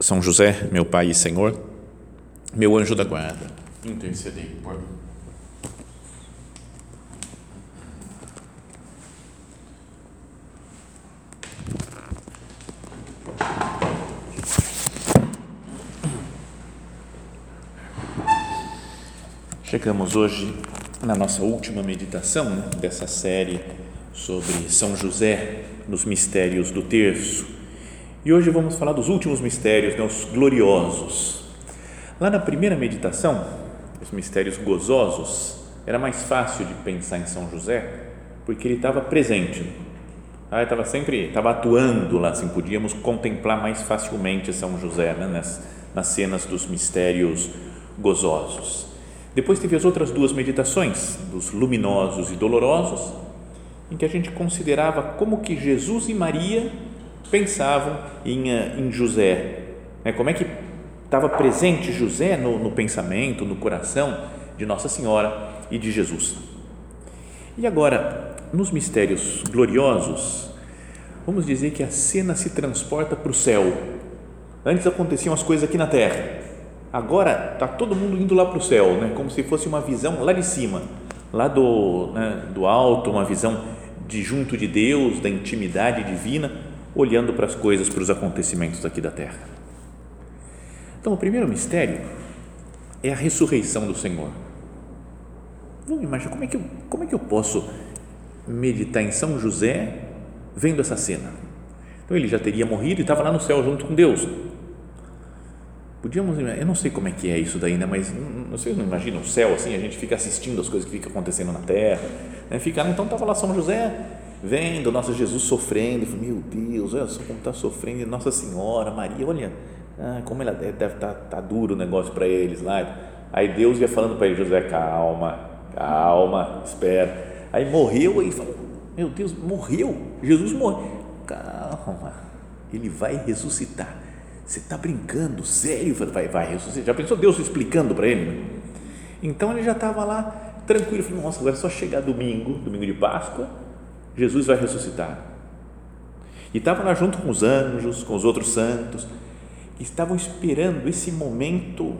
são José, meu Pai e Senhor, meu anjo da guarda, intercedei por mim. Chegamos hoje na nossa última meditação né, dessa série sobre São José nos mistérios do terço e hoje vamos falar dos últimos mistérios, né, os gloriosos. Lá na primeira meditação, os mistérios gozosos, era mais fácil de pensar em São José, porque ele estava presente. Ah, estava sempre, estava atuando lá, assim, podíamos contemplar mais facilmente São José né, nas, nas cenas dos mistérios gozosos. Depois teve as outras duas meditações, dos luminosos e dolorosos, em que a gente considerava como que Jesus e Maria pensavam em, eh, em José. Né? Como é que estava presente José no, no pensamento, no coração de Nossa Senhora e de Jesus. E agora, nos mistérios gloriosos, vamos dizer que a cena se transporta para o céu. Antes aconteciam as coisas aqui na terra. Agora está todo mundo indo lá para o céu, né? como se fosse uma visão lá de cima, lá do, né, do alto, uma visão de junto de Deus, da intimidade divina olhando para as coisas, para os acontecimentos aqui da terra. Então, o primeiro mistério é a ressurreição do Senhor. Vamos imaginar como é que eu, como é que eu posso meditar em São José vendo essa cena? Então, ele já teria morrido e estava lá no céu junto com Deus. Podíamos, eu não sei como é que é isso daí, né? mas não sei, não imagina o céu assim, a gente fica assistindo as coisas que ficam acontecendo na terra, né? fica, então estava lá São José vendo nosso Jesus sofrendo, meu Deus, olha só como está sofrendo, Nossa Senhora, Maria, olha, ah, como ela deve estar tá, tá duro o negócio para eles lá. Aí Deus ia falando para ele, José, calma, calma, espera. Aí morreu e falou, meu Deus, morreu, Jesus morreu, calma, ele vai ressuscitar. Você está brincando, sério? Vai, vai ressuscitar. Já pensou Deus explicando para ele? Então ele já estava lá tranquilo, falou, nossa, agora é só chegar domingo, domingo de Páscoa, Jesus vai ressuscitar. E estava lá junto com os anjos, com os outros santos, que estavam esperando esse momento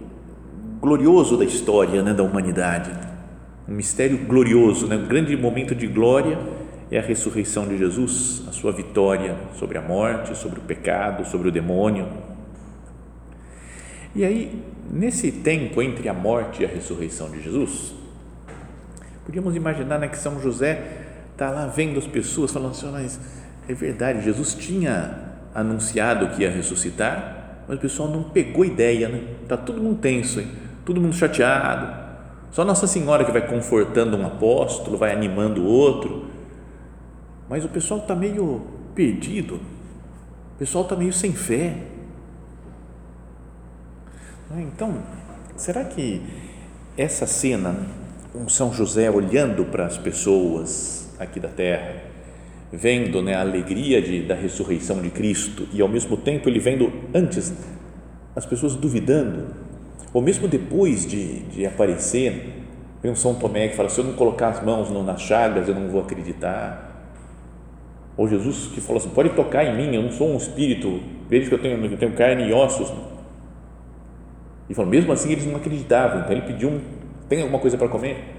glorioso da história né, da humanidade. Um mistério glorioso, né? um grande momento de glória é a ressurreição de Jesus, a sua vitória sobre a morte, sobre o pecado, sobre o demônio. E aí, nesse tempo entre a morte e a ressurreição de Jesus, podíamos imaginar né, que São José está lá vendo as pessoas falando assim, mas é verdade, Jesus tinha anunciado que ia ressuscitar, mas o pessoal não pegou ideia, né? Está todo mundo tenso, hein? todo mundo chateado. Só Nossa Senhora que vai confortando um apóstolo, vai animando o outro, mas o pessoal está meio perdido, o pessoal está meio sem fé. Então, será que essa cena, um São José olhando para as pessoas, aqui da terra, vendo né, a alegria de, da ressurreição de Cristo e ao mesmo tempo ele vendo antes as pessoas duvidando, ou mesmo depois de, de aparecer, vem um São Tomé que fala: se eu não colocar as mãos nas chagas, eu não vou acreditar. Ou Jesus que falou assim: pode tocar em mim, eu não sou um espírito, veja que eu tenho, eu tenho carne e ossos. E falou: mesmo assim eles não acreditavam, então ele pediu: um, tem alguma coisa para comer?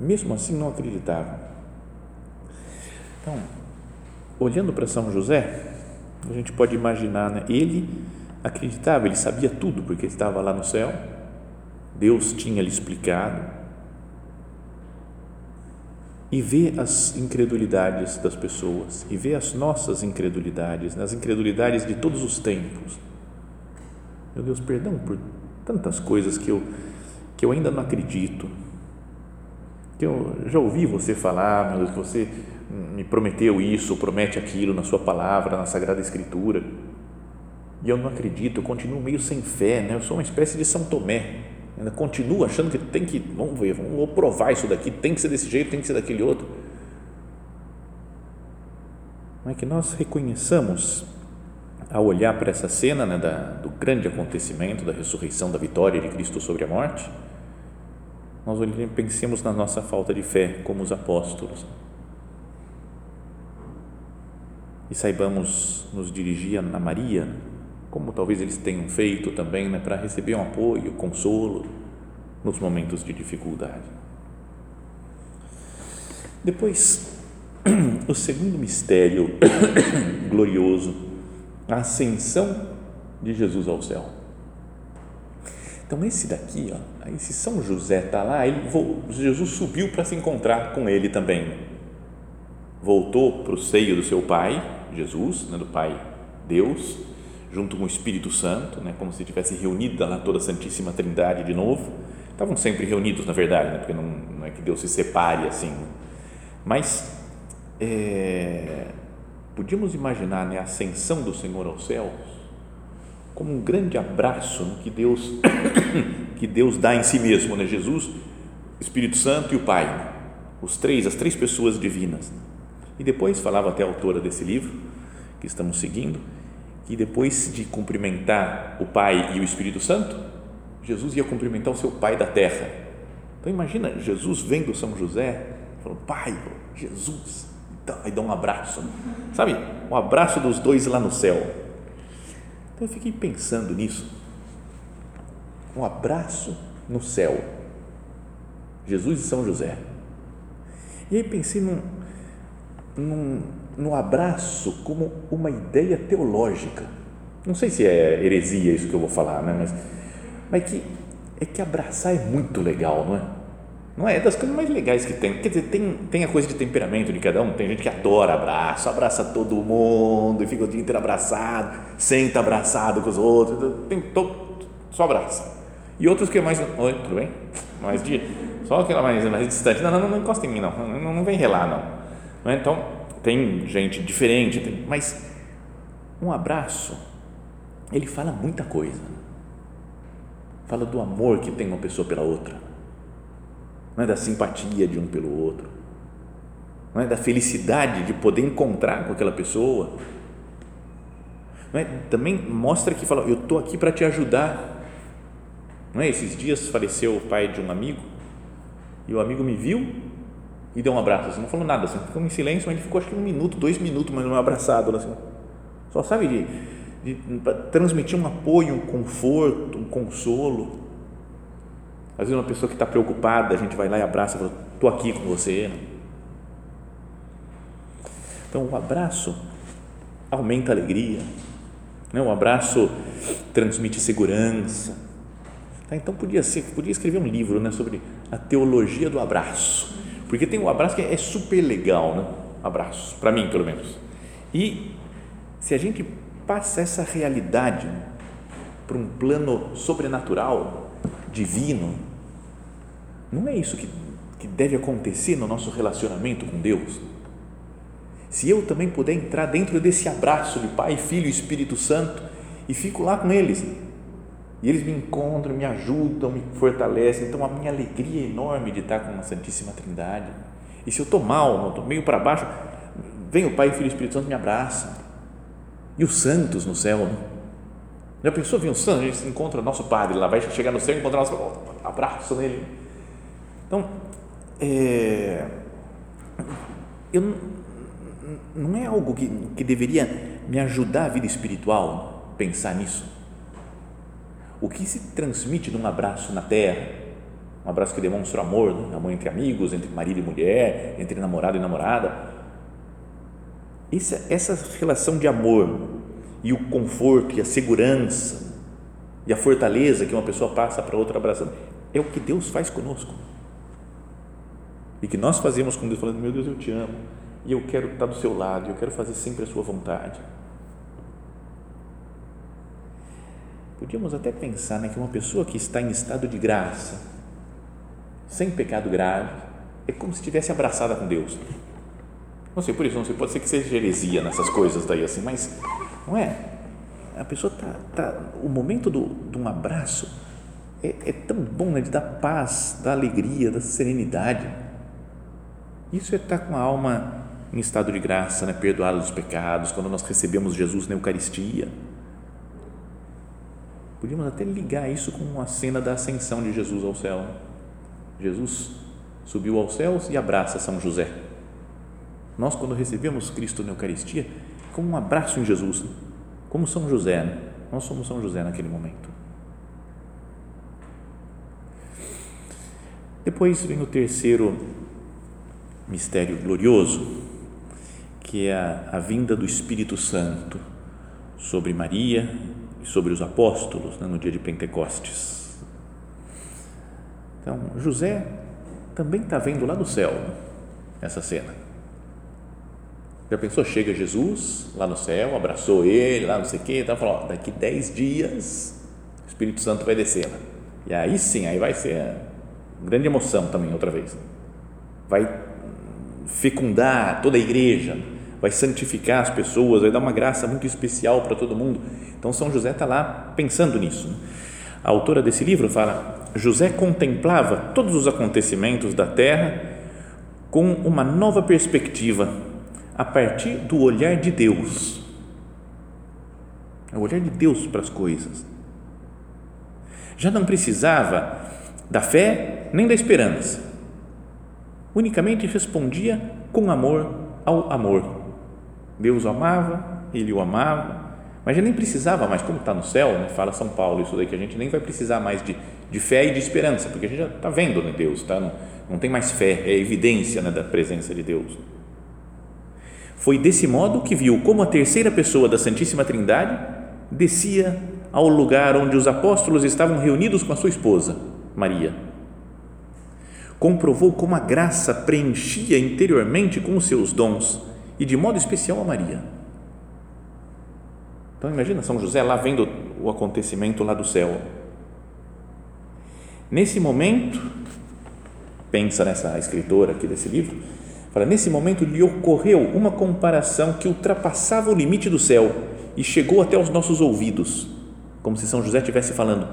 Mesmo assim não acreditavam. Então, olhando para São José, a gente pode imaginar, né? ele acreditava, ele sabia tudo, porque ele estava lá no céu, Deus tinha lhe explicado, e vê as incredulidades das pessoas, e vê as nossas incredulidades, né? as incredulidades de todos os tempos. Meu Deus, perdão por tantas coisas que eu, que eu ainda não acredito, que eu já ouvi você falar, meu Deus, que você me prometeu isso, promete aquilo na sua palavra, na Sagrada Escritura. e eu não acredito, eu continuo meio sem fé, né? eu sou uma espécie de São Tomé, ainda continuo achando que tem que, vamos ver, vamos provar isso daqui, tem que ser desse jeito, tem que ser daquele outro. Não é que nós reconheçamos, ao olhar para essa cena né, da, do grande acontecimento da ressurreição, da vitória de Cristo sobre a morte, nós pensemos na nossa falta de fé como os apóstolos e saibamos nos dirigir a Maria como talvez eles tenham feito também, né, para receber um apoio, consolo nos momentos de dificuldade. Depois, o segundo mistério glorioso, a ascensão de Jesus ao céu. Então, esse daqui, ó, esse São José está lá, ele, Jesus subiu para se encontrar com ele também. Voltou para o seio do seu pai, Jesus, né, do Pai Deus, junto com o Espírito Santo, né, como se tivesse reunida lá toda a Santíssima Trindade de novo. Estavam sempre reunidos, na verdade, né, porque não, não é que Deus se separe assim. Né. Mas é, podíamos imaginar né, a ascensão do Senhor aos céus como um grande abraço né, que Deus que Deus dá em si mesmo, né, Jesus, Espírito Santo e o Pai, né, os três, as três pessoas divinas. E depois falava até a autora desse livro que estamos seguindo que depois de cumprimentar o Pai e o Espírito Santo, Jesus ia cumprimentar o seu Pai da terra. Então imagina Jesus vendo São José, falou: Pai, Jesus, e dá um abraço, sabe? Um abraço dos dois lá no céu. Então eu fiquei pensando nisso. Um abraço no céu. Jesus e São José. E aí pensei num, num no abraço como uma ideia teológica. Não sei se é heresia isso que eu vou falar, né? mas, mas que, é que abraçar é muito legal, não é? Não é? é das coisas mais legais que tem. Quer dizer, tem, tem a coisa de temperamento de cada um. Tem gente que adora abraço, abraça todo mundo e fica o dia inteiro abraçado, senta abraçado com os outros. Tem todo, só abraça. E outros que é mais. Oi, tudo bem? Mais dia. Só aquela mais, mais distante. Não, não, não encosta em mim, não. Não, não vem relar, não. É? Então, tem gente diferente, mas um abraço, ele fala muita coisa. Fala do amor que tem uma pessoa pela outra, não é da simpatia de um pelo outro, não é da felicidade de poder encontrar com aquela pessoa. Também mostra que fala, eu estou aqui para te ajudar. Não é? Esses dias faleceu o pai de um amigo e o amigo me viu e deu um abraço, assim, não falou nada, assim, ficou em silêncio, mas ele ficou acho que um minuto, dois minutos, mas não abraçado, assim, só sabe de, de transmitir um apoio, um conforto, um consolo. Às vezes uma pessoa que está preocupada, a gente vai lá e abraça, fala, estou aqui com você. Então o abraço aumenta a alegria, né? o abraço transmite segurança. Tá? Então podia ser, podia escrever um livro né, sobre a teologia do abraço porque tem um abraço que é super legal, né? Abraço, para mim pelo menos. E se a gente passa essa realidade para um plano sobrenatural, divino, não é isso que, que deve acontecer no nosso relacionamento com Deus? Se eu também puder entrar dentro desse abraço de Pai, Filho e Espírito Santo e fico lá com eles, e eles me encontram, me ajudam, me fortalecem. Então a minha alegria é enorme de estar com a Santíssima Trindade. E se eu estou mal, estou meio para baixo, vem o Pai, o Filho e o Espírito Santo me abraça. E os santos no céu, né? Já pensou vir um santo? A gente encontra nosso Padre lá, vai chegar no céu e encontrar nosso abraço nele. Então, é, eu, não é algo que, que deveria me ajudar a vida espiritual pensar nisso o que se transmite num abraço na terra, um abraço que demonstra amor, né? amor entre amigos, entre marido e mulher, entre namorado e namorada. Essa, essa relação de amor e o conforto e a segurança e a fortaleza que uma pessoa passa para outra abraçando é o que Deus faz conosco. E que nós fazemos com Deus, falando: Meu Deus, eu te amo e eu quero estar do seu lado, eu quero fazer sempre a sua vontade. Podíamos até pensar né, que uma pessoa que está em estado de graça, sem pecado grave, é como se estivesse abraçada com Deus. Não sei por isso, não sei, pode ser que seja heresia nessas coisas daí assim, mas não é? a pessoa tá, tá o momento do, de um abraço é, é tão bom, né, de dar paz, da alegria, da serenidade. Isso é estar com a alma em estado de graça, né, perdoada dos pecados, quando nós recebemos Jesus na Eucaristia. Podíamos até ligar isso com a cena da ascensão de Jesus ao céu. Jesus subiu aos céus e abraça São José. Nós, quando recebemos Cristo na Eucaristia, como um abraço em Jesus, como São José, né? nós somos São José naquele momento. Depois vem o terceiro mistério glorioso, que é a, a vinda do Espírito Santo sobre Maria e sobre os apóstolos né, no dia de Pentecostes. Então, José também está vendo lá do céu né, essa cena. Já pensou? Chega Jesus lá no céu, abraçou ele, lá não sei o que, tá falando, daqui dez dias o Espírito Santo vai descer. Né? E aí sim, aí vai ser grande emoção também outra vez. Vai fecundar toda a igreja, vai santificar as pessoas, vai dar uma graça muito especial para todo mundo. Então São José está lá pensando nisso. Né? A autora desse livro fala: José contemplava todos os acontecimentos da terra com uma nova perspectiva a partir do olhar de Deus. É o olhar de Deus para as coisas. Já não precisava da fé nem da esperança. Unicamente respondia com amor ao amor. Deus o amava, ele o amava, mas já nem precisava mais, como está no céu, né? fala São Paulo, isso daí que a gente nem vai precisar mais de, de fé e de esperança, porque a gente já está vendo né, Deus, tá? não, não tem mais fé, é evidência né, da presença de Deus. Foi desse modo que viu como a terceira pessoa da Santíssima Trindade descia ao lugar onde os apóstolos estavam reunidos com a sua esposa, Maria. Comprovou como a graça preenchia interiormente com os seus dons e de modo especial a Maria. Então imagina São José lá vendo o acontecimento lá do céu. Nesse momento, pensa nessa escritora aqui desse livro, Fala, nesse momento lhe ocorreu uma comparação que ultrapassava o limite do céu e chegou até os nossos ouvidos, como se São José estivesse falando: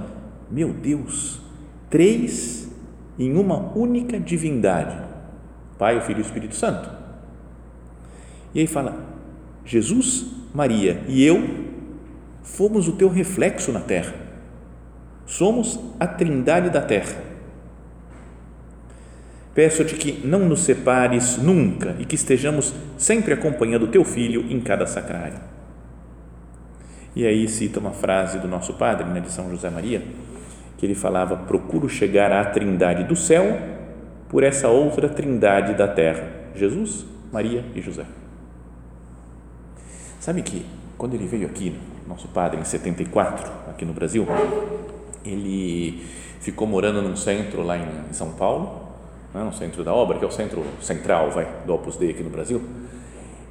Meu Deus, três em uma única divindade, Pai, o Filho e o Espírito Santo. E aí fala: Jesus, Maria e eu fomos o teu reflexo na terra. Somos a trindade da terra Peço-te que não nos separes nunca e que estejamos sempre acompanhando o teu filho em cada sacrário. E aí cita uma frase do nosso padre, né, de São José Maria, que ele falava: Procuro chegar à trindade do céu por essa outra trindade da terra: Jesus, Maria e José. Sabe que quando ele veio aqui, nosso padre, em 74, aqui no Brasil, ele ficou morando num centro lá em São Paulo né, no centro da obra, que é o centro central vai, do Opus Dei aqui no Brasil,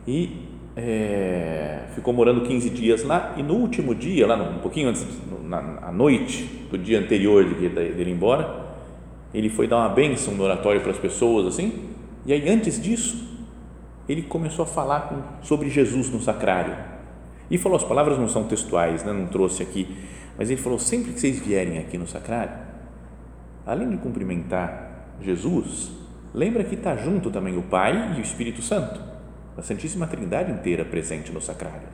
e é, ficou morando 15 dias lá, e no último dia, lá um pouquinho antes, na, à noite do dia anterior de, de, ir embora, ele foi dar uma bênção no oratório para as pessoas, assim, e aí antes disso, ele começou a falar com, sobre Jesus no sacrário, e falou, as palavras não são textuais, né, não trouxe aqui, mas ele falou, sempre que vocês vierem aqui no sacrário, além de cumprimentar Jesus, lembra que está junto também o Pai e o Espírito Santo, a Santíssima Trindade inteira presente no sacrário.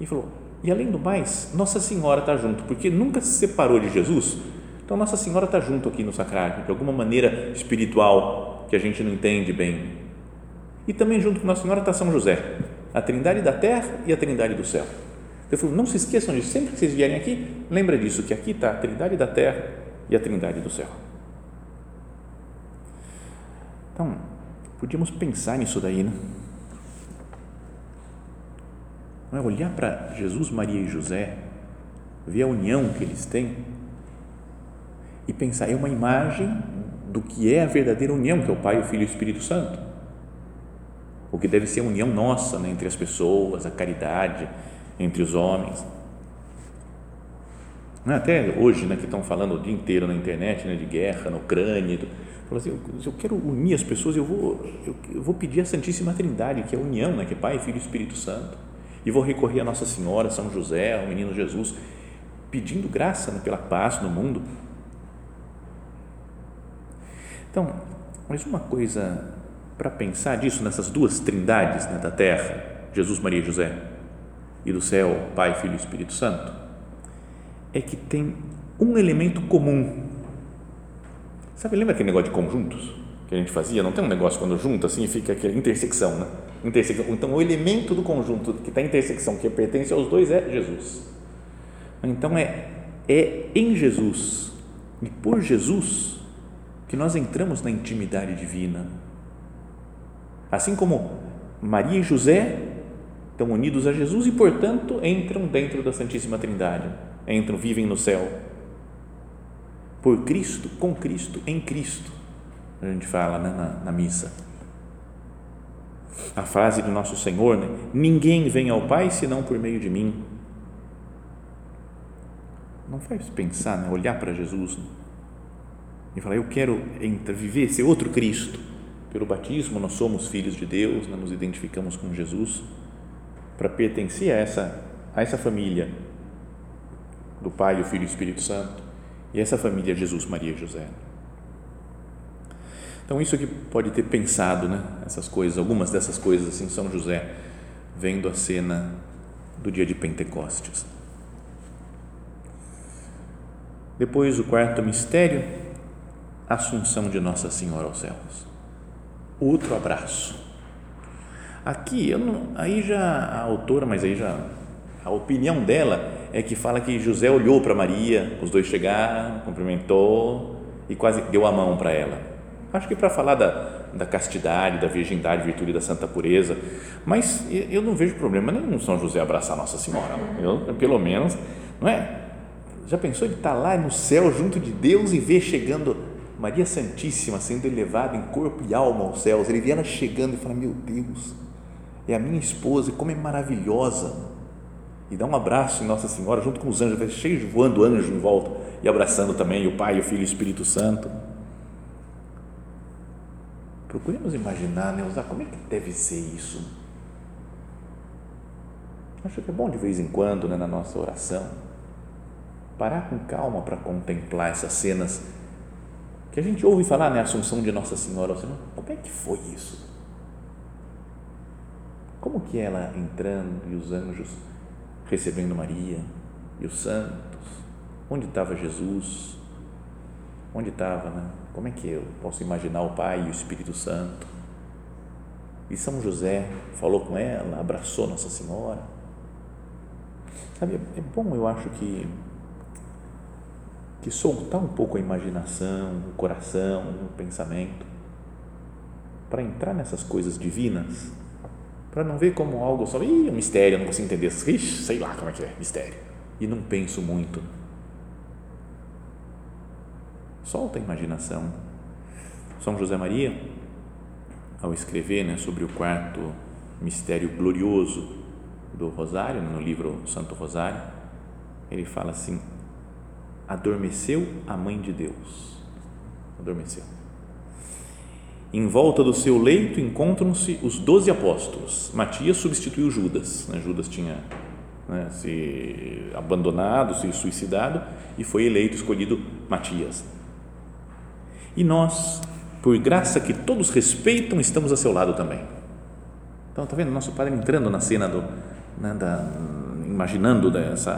E falou: e além do mais, Nossa Senhora está junto, porque nunca se separou de Jesus. Então Nossa Senhora está junto aqui no sacrário, de alguma maneira espiritual que a gente não entende bem. E também junto com Nossa Senhora está São José, a Trindade da terra e a Trindade do céu. Ele falou: não se esqueçam disso, sempre que vocês vierem aqui, lembra disso, que aqui está a Trindade da terra e a Trindade do céu. Então, podíamos pensar nisso daí, né? Não é olhar para Jesus, Maria e José, ver a união que eles têm e pensar, é uma imagem do que é a verdadeira união, que é o Pai, o Filho e o Espírito Santo. O que deve ser a união nossa né, entre as pessoas, a caridade entre os homens. É? Até hoje, né, que estão falando o dia inteiro na internet né, de guerra na Ucrânia, Falou assim, eu, eu quero unir as pessoas, eu vou, eu, eu, vou pedir a Santíssima Trindade, que é a união, né, que é Pai, Filho e Espírito Santo. e vou recorrer a Nossa Senhora, São José, ao Menino Jesus, pedindo graça né, pela paz no mundo. Então, mas uma coisa para pensar disso nessas duas trindades né, da terra, Jesus, Maria e José, e do céu, Pai, Filho e Espírito Santo, é que tem um elemento comum. Sabe, lembra aquele negócio de conjuntos que a gente fazia? Não tem um negócio quando junta assim fica aquela intersecção, né? Intersecção. Então, o elemento do conjunto que está em intersecção, que pertence aos dois, é Jesus. Então, é, é em Jesus e por Jesus que nós entramos na intimidade divina. Assim como Maria e José estão unidos a Jesus e, portanto, entram dentro da Santíssima Trindade, entram, vivem no céu. Por Cristo, com Cristo, em Cristo, a gente fala né, na, na missa. A frase do nosso Senhor, né? ninguém vem ao Pai senão por meio de mim. Não faz pensar, né? olhar para Jesus né? e falar: Eu quero viver esse outro Cristo. Pelo batismo, nós somos filhos de Deus, né? nos identificamos com Jesus para pertencer a essa, a essa família do Pai, o Filho e o Espírito Santo e essa família Jesus, Maria e José. Então, isso que pode ter pensado, né? Essas coisas, algumas dessas coisas assim, São José, vendo a cena do dia de Pentecostes. Depois, o quarto mistério, Assunção de Nossa Senhora aos céus. Outro abraço Aqui, não, aí já a autora, mas aí já a opinião dela é que fala que José olhou para Maria, os dois chegaram, cumprimentou e quase deu a mão para ela. Acho que para falar da, da castidade, da virgindade, virtude da santa pureza, mas eu não vejo problema nenhum São José abraçar Nossa Senhora. Eu, pelo menos, não é? Já pensou ele estar tá lá no céu junto de Deus e ver chegando Maria Santíssima sendo elevada em corpo e alma aos céus? Ele vê ela chegando e fala: Meu Deus, é a minha esposa, como é maravilhosa. E dá um abraço em Nossa Senhora, junto com os anjos, cheio voando anjo em volta, e abraçando também o Pai, o Filho e o Espírito Santo. Procuremos imaginar, né, usar como é que deve ser isso. Acho que é bom de vez em quando, né, na nossa oração, parar com calma para contemplar essas cenas que a gente ouve falar, né, Assunção de Nossa Senhora. Como é que foi isso? Como que ela entrando e os anjos recebendo Maria e os santos? Onde estava Jesus? Onde estava, né? Como é que eu posso imaginar o Pai e o Espírito Santo? E São José falou com ela, abraçou Nossa Senhora. Sabe, é bom, eu acho que que soltar um pouco a imaginação, o coração, o pensamento, para entrar nessas coisas divinas para não ver como algo só, ih, é um mistério, não consigo entender, Ixi, sei lá como é que é, mistério, e não penso muito. Solta a imaginação. São José Maria, ao escrever né, sobre o quarto mistério glorioso do Rosário, no livro Santo Rosário, ele fala assim: adormeceu a mãe de Deus. Adormeceu em volta do seu leito encontram-se os doze apóstolos. Matias substituiu Judas. Né? Judas tinha né, se abandonado, se suicidado e foi eleito, escolhido Matias. E nós, por graça que todos respeitam, estamos a seu lado também. Então, está vendo? Nosso Padre entrando na cena do, né, da, imaginando dessa,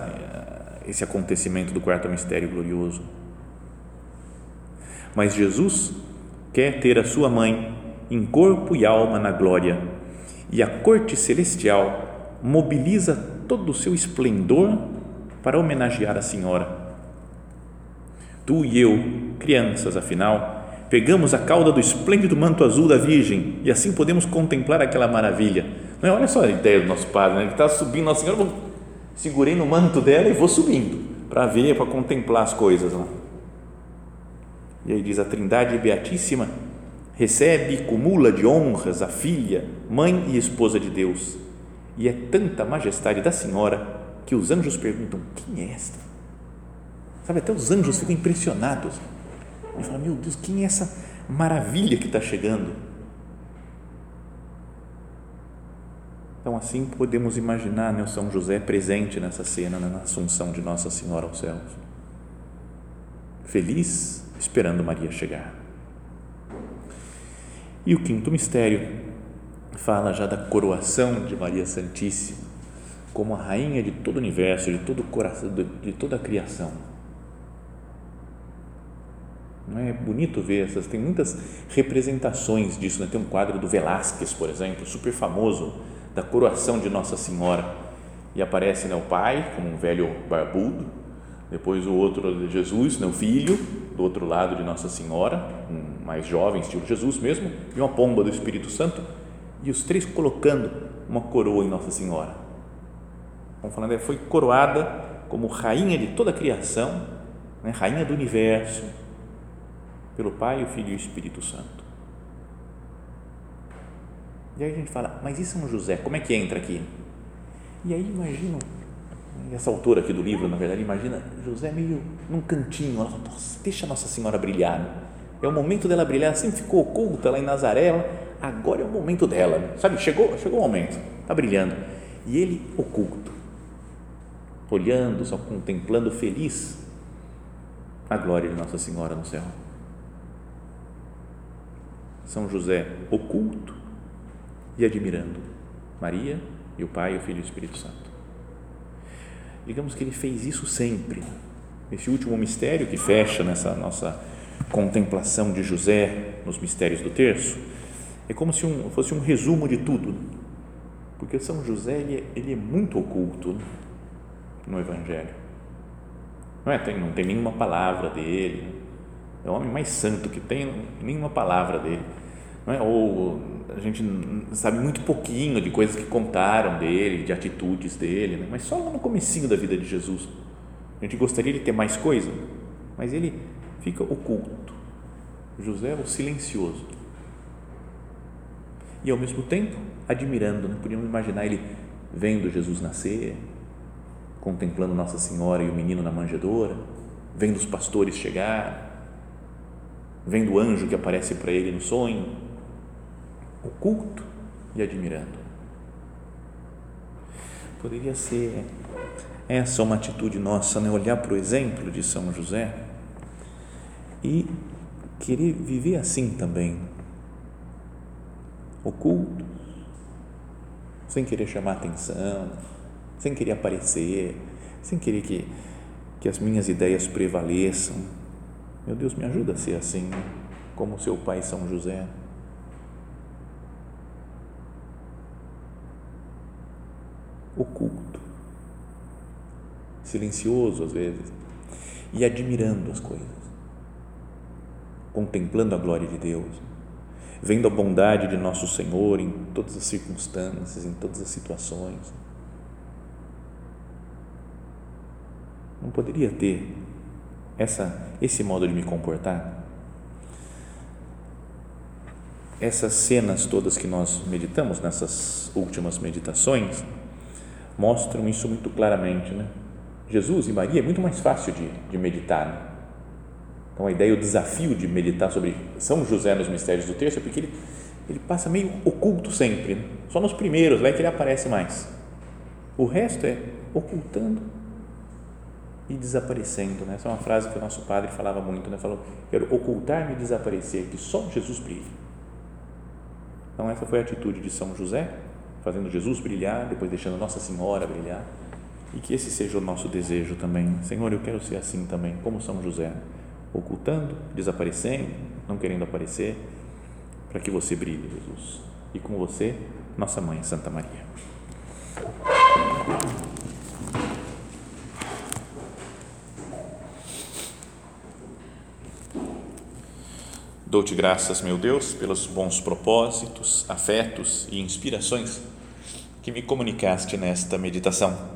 esse acontecimento do quarto mistério glorioso. Mas Jesus quer ter a sua mãe em corpo e alma na glória, e a corte celestial mobiliza todo o seu esplendor para homenagear a Senhora. Tu e eu, crianças, afinal, pegamos a cauda do esplêndido manto azul da Virgem e assim podemos contemplar aquela maravilha. Não é? Olha só a ideia do nosso Padre, né? está subindo, Nossa Senhora, segurei no manto dela e vou subindo para ver, para contemplar as coisas lá. E aí diz: a Trindade Beatíssima recebe e cumula de honras a filha, mãe e esposa de Deus. E é tanta majestade da Senhora que os anjos perguntam: quem é esta? Sabe, até os anjos ficam impressionados. E falam: meu Deus, quem é essa maravilha que está chegando? Então, assim podemos imaginar né, o São José presente nessa cena, né, na Assunção de Nossa Senhora aos céus. Feliz, esperando Maria chegar. E o quinto mistério fala já da coroação de Maria Santíssima como a rainha de todo o universo, de todo o coração, de toda a criação. Não é bonito ver essas, tem muitas representações disso, né? tem um quadro do Velázquez, por exemplo, super famoso, da coroação de Nossa Senhora, e aparece né, o pai, como um velho barbudo, depois o outro Jesus, né, o filho, do outro lado de Nossa Senhora, um mais jovem, estilo Jesus mesmo, e uma pomba do Espírito Santo, e os três colocando uma coroa em Nossa Senhora Estamos falando, ela foi coroada como rainha de toda a criação, né? rainha do universo, pelo Pai, o Filho e o Espírito Santo. E aí a gente fala, mas e São José, como é que entra aqui? E aí imagina, essa autora aqui do livro, na verdade, imagina José meio num cantinho, ela fala, deixa Nossa Senhora brilhar. É o momento dela brilhar, ela sempre ficou oculta lá em Nazaré, agora é o momento dela, sabe? Chegou, chegou o momento, está brilhando. E ele oculto olhando, só contemplando feliz a glória de Nossa Senhora no céu. São José oculto e admirando Maria e o Pai, o Filho e o Espírito Santo. Digamos que ele fez isso sempre. Esse último mistério que fecha nessa nossa contemplação de José nos mistérios do terço é como se um, fosse um resumo de tudo, porque São José ele é, ele é muito oculto no Evangelho. Não, é, tem, não tem nenhuma palavra dele. É o homem mais santo que tem, nenhuma palavra dele. Não é? Ou a gente sabe muito pouquinho de coisas que contaram dele, de atitudes dele, né? mas só no comecinho da vida de Jesus. A gente gostaria de ter mais coisa, mas ele fica oculto. José é o silencioso. E ao mesmo tempo admirando, né? podíamos imaginar ele vendo Jesus nascer, contemplando Nossa Senhora e o menino na manjedoura, vendo os pastores chegar, vendo o anjo que aparece para ele no sonho, oculto e admirando. Poderia ser essa uma atitude nossa, né? olhar para o exemplo de São José e querer viver assim também, oculto, sem querer chamar atenção, sem querer aparecer, sem querer que, que as minhas ideias prevaleçam. Meu Deus, me ajuda a ser assim, como seu pai São José. Oculto, silencioso às vezes, e admirando as coisas, contemplando a glória de Deus, vendo a bondade de nosso Senhor em todas as circunstâncias, em todas as situações não poderia ter essa, esse modo de me comportar? Essas cenas todas que nós meditamos nessas últimas meditações mostram isso muito claramente, né? Jesus e Maria é muito mais fácil de, de meditar. Né? Então a ideia, o desafio de meditar sobre São José nos mistérios do texto é porque ele, ele passa meio oculto sempre, né? só nos primeiros, lá é que ele aparece mais. O resto é ocultando e desaparecendo. Né? Essa é uma frase que o nosso padre falava muito, né? falou, quero ocultar-me e desaparecer, que só Jesus brilhe. Então essa foi a atitude de São José, fazendo Jesus brilhar, depois deixando Nossa Senhora brilhar, e que esse seja o nosso desejo também. Senhor, eu quero ser assim também, como São José, ocultando, desaparecendo, não querendo aparecer, para que você brilhe, Jesus. E com você, nossa mãe, Santa Maria. Dou-te graças, meu Deus, pelos bons propósitos, afetos e inspirações que me comunicaste nesta meditação.